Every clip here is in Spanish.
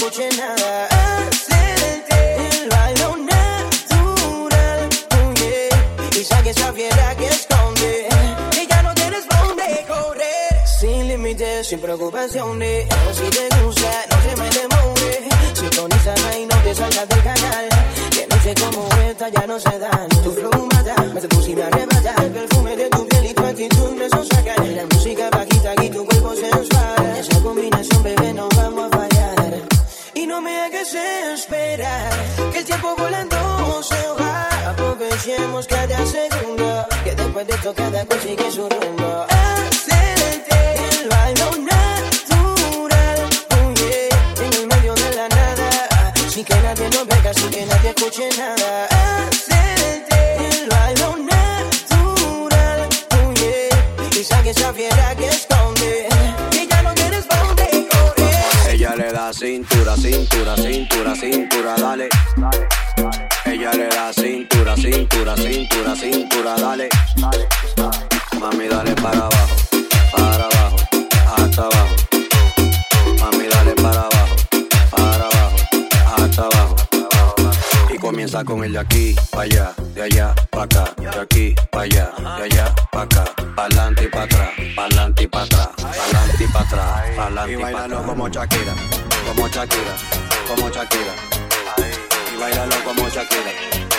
escuche nada. Acelente, el bailo natural, oh yeah. Y saque esa fiera que esconde, que ya no tienes dónde correr. Sin límites, sin preocupaciones. Si te gusta, no se me demore. Sintonízala y no te salgas del canal. Que noche como esta ya no se dan. Tu flow mata, me seduce y me arrebata. El perfume de tu piel y tu actitud me sosaca. La música va espera. Que el tiempo volando se va. Aprovechemos cada segundo. Que después de esto cada consigue su rumbo. Excelente el baile natural. Oh yeah. En el medio de la nada. Sin que nadie nos vea, sin que nadie escuche nada. cintura, cintura, cintura, cintura, dale. Ella le da cintura, cintura, cintura, cintura, dale. dale. Mami, dale para abajo, para abajo, hasta abajo comienza con el de aquí, pa' allá, de allá, pa' acá, de aquí, pa' allá, de allá, pa' acá, pa'lante y pa' atrás, pa'lante y pa' atrás, pa'lante y pa' atrás, pa'lante y pa' atrás. como Shakira, como Shakira, como Shakira. Y bailalo como Shakira,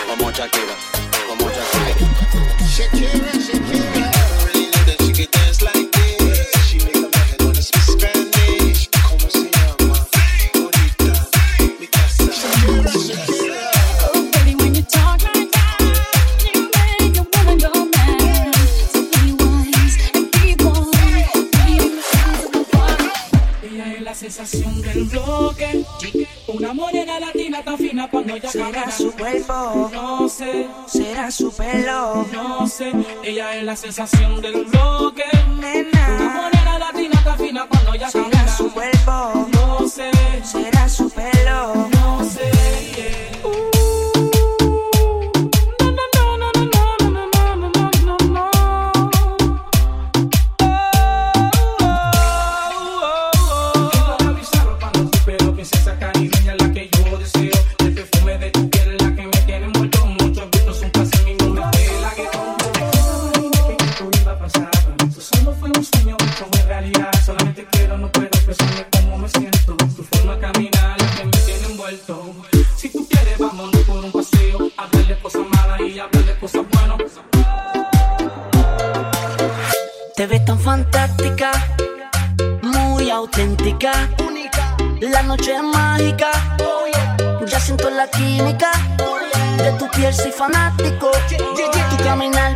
como Shakira, como Shakira. Shakira, Shakira. Será su cuerpo, no sé. Será su pelo, no sé. Ella es la sensación del bloque. Nena, moneda latina está fina cuando ya Será su cuerpo, no sé. Será su pelo, no sé. Uh.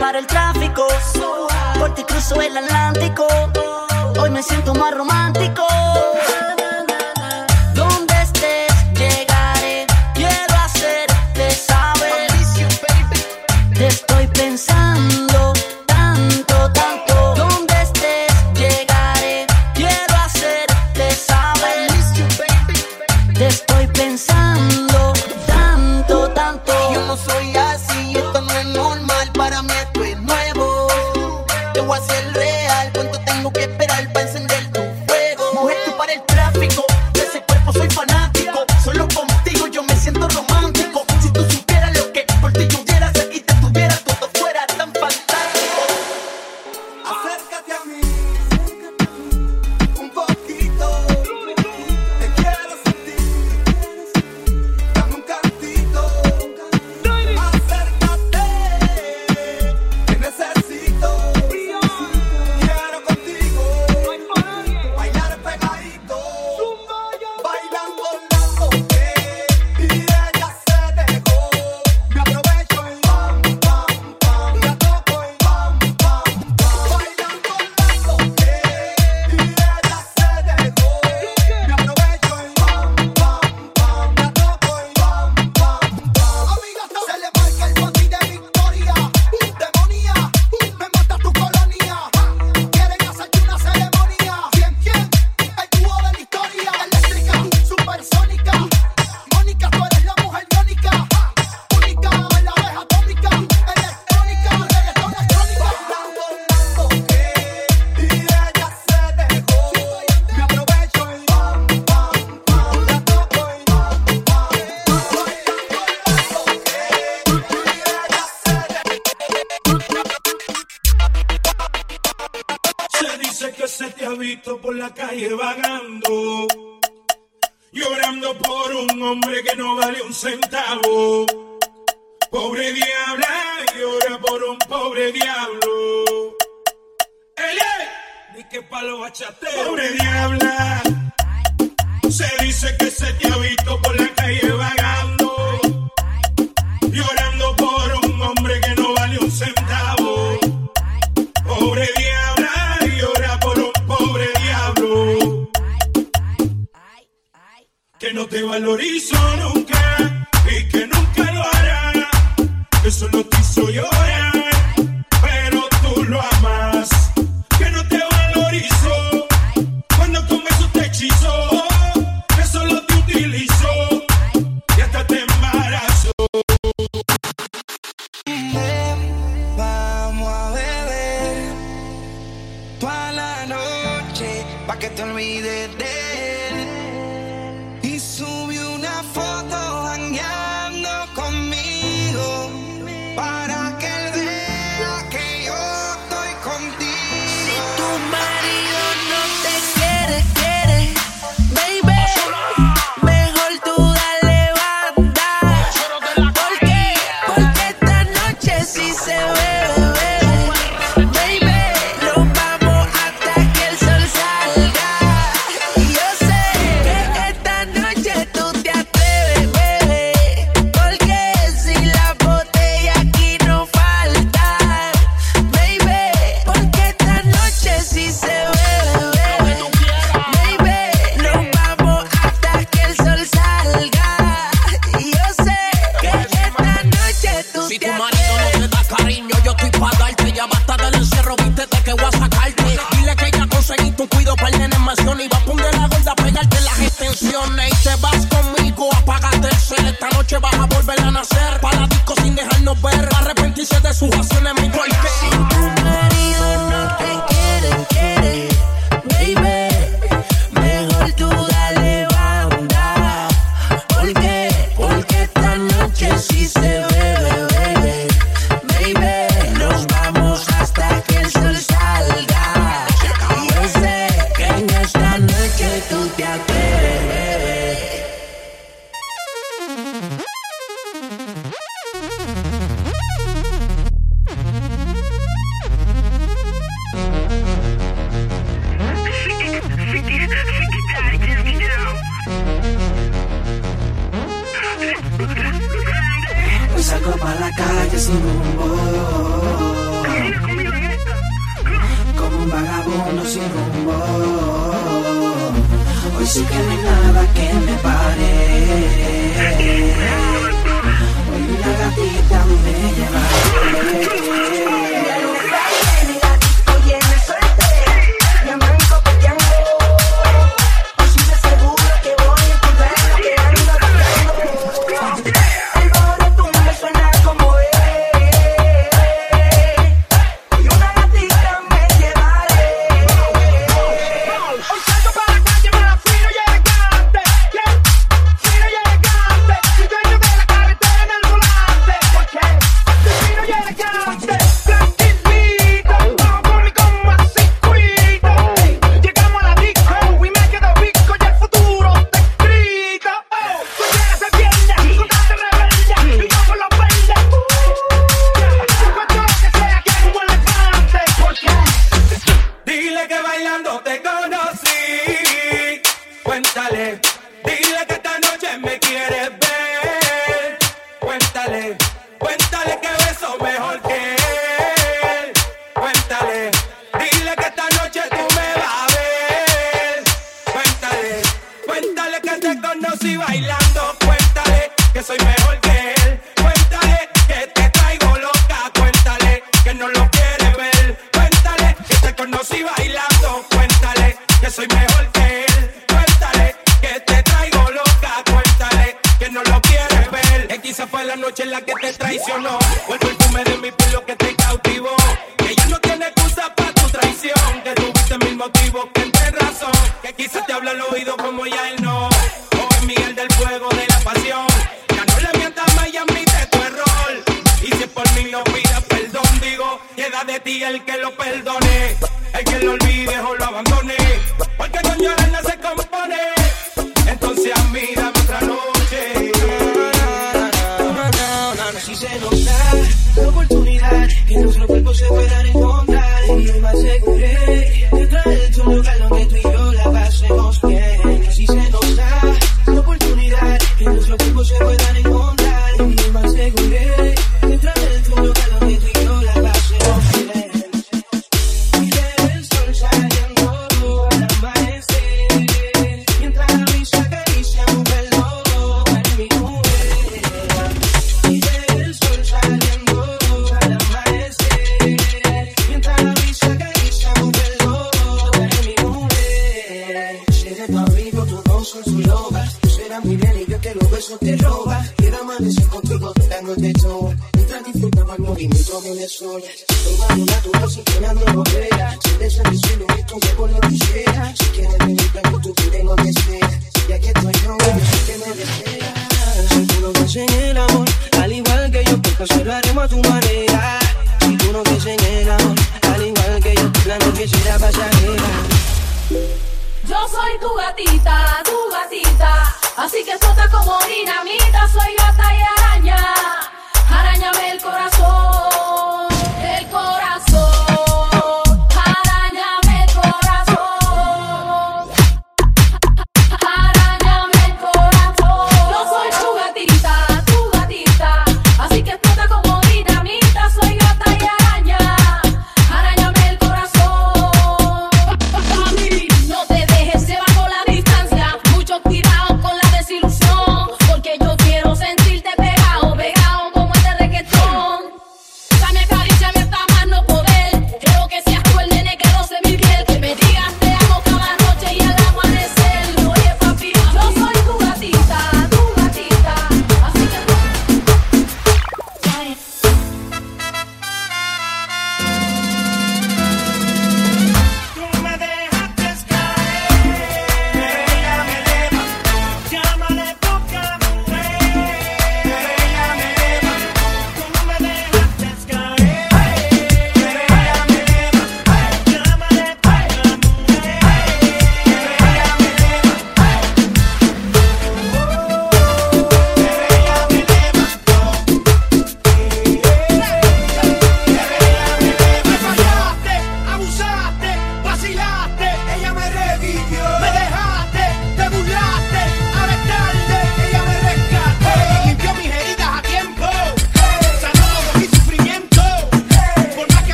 para el tráfico. Por ti cruzo el Atlántico. Hoy me siento más romántico. centavo. Pobre diabla, llora por un pobre diablo. ¡Ey, ey! Ni que palo bachate. Pobre diabla, se dice que se te ha visto por la say man se nos da la oportunidad que nuestro cuerpo se pueda encontrar y no hay más seguridad. si tú no en el amor, al igual que yo, lo haremos tu manera. Si tú no en el amor, al igual que yo, la noche será pasajera. Yo soy tu gatita, tu gatita, así que sota como dinamita, soy gata y araña, arañame el corazón.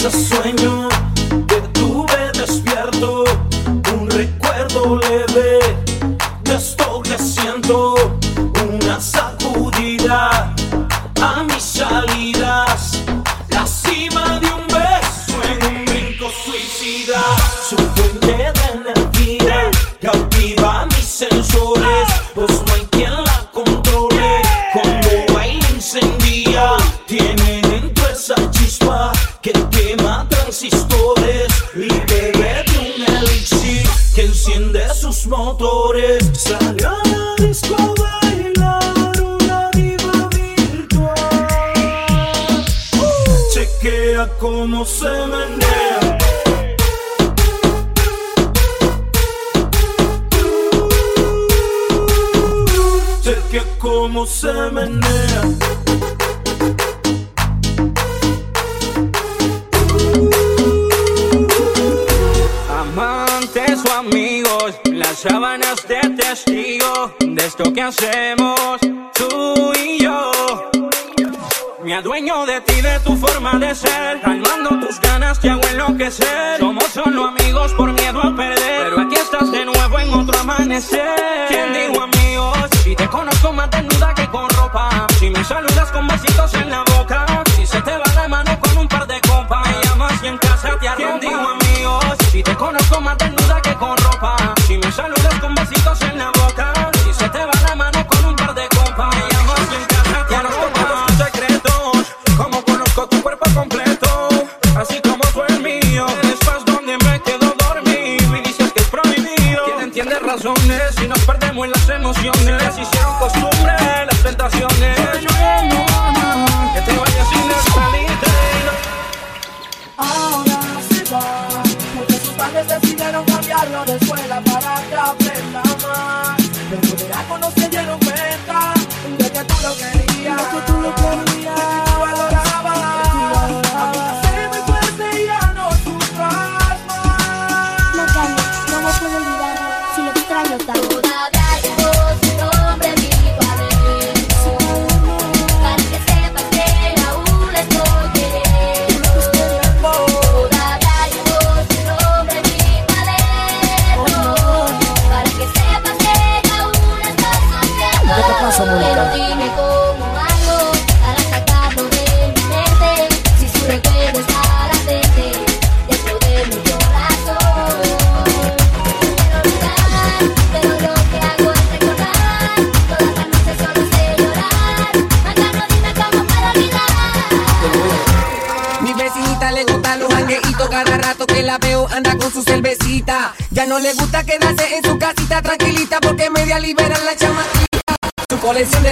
esos sueños. cómo se menea. Amantes o amigos, las sábanas de testigo de esto que hacemos tú y yo. Me adueño de ti, de tu forma de ser. Calmando tus ganas, te hago enloquecer. Somos solo amigos por miedo a perder. Pero aquí estás de nuevo en otro amanecer. ¿Quién dijo Me saludas con besitos en la boca. Si se te va la mano con un par de copas. Me llamas y en casa te arrondo amigos. Si te conozco más desnuda que con ropa.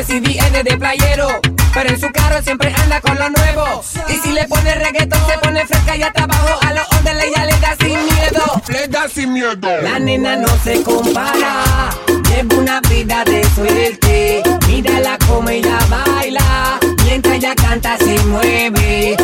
sin DN de playero. Pero en su carro siempre anda con lo nuevo. Y si le pone reggaetón, se pone fresca y hasta abajo. A los ondas le ya le da sin miedo. Le da sin miedo. La nena no se compara. Lleva una vida de suerte. Mírala como ella baila. Mientras ella canta, se mueve.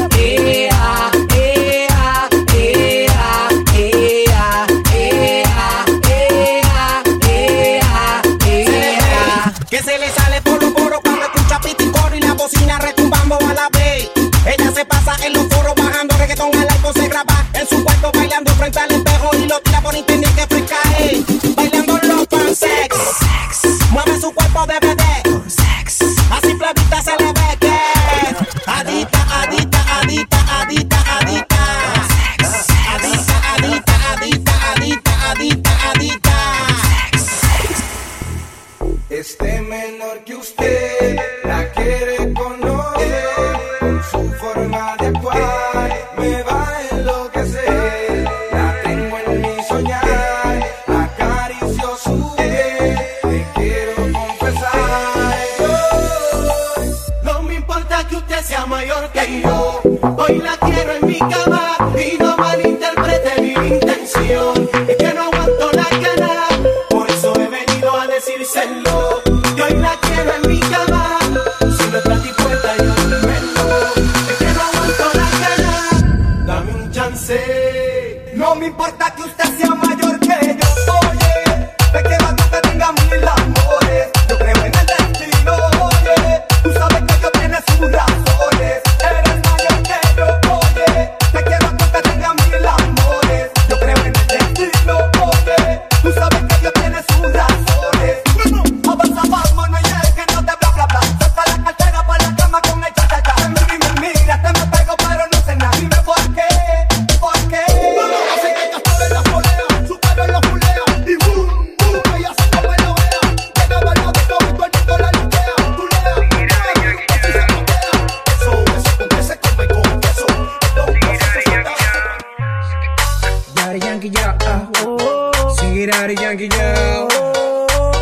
pasa en los foros bajando reggaetón al alto se graba. En su cuarto bailando frente al que o tá se amarrando.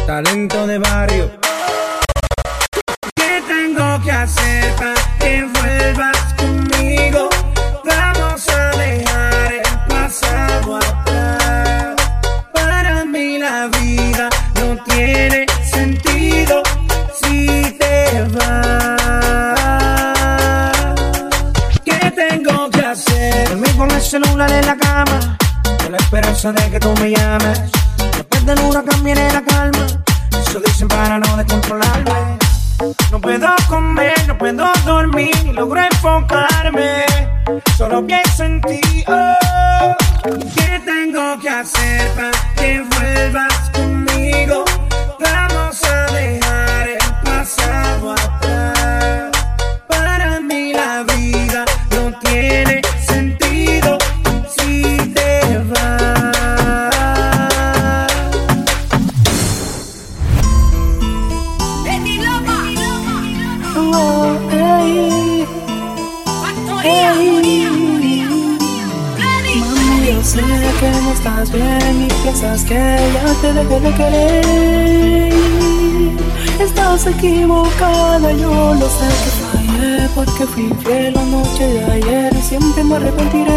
talento de barrio. ¿Qué tengo que hacer para que vuelvas conmigo? Vamos a dejar el pasado atrás. Para mí la vida no tiene sentido si te vas. ¿Qué tengo que hacer? Dormir con el celular en la cama, con la esperanza de que tú me llames. Después del huracán para no descontrolarme. No puedo comer, no puedo dormir, ni logro enfocarme. Solo pienso en ti, oh. ¿Qué tengo que hacer para porque fui fiel la noche de ayer. Siempre me arrepentiré.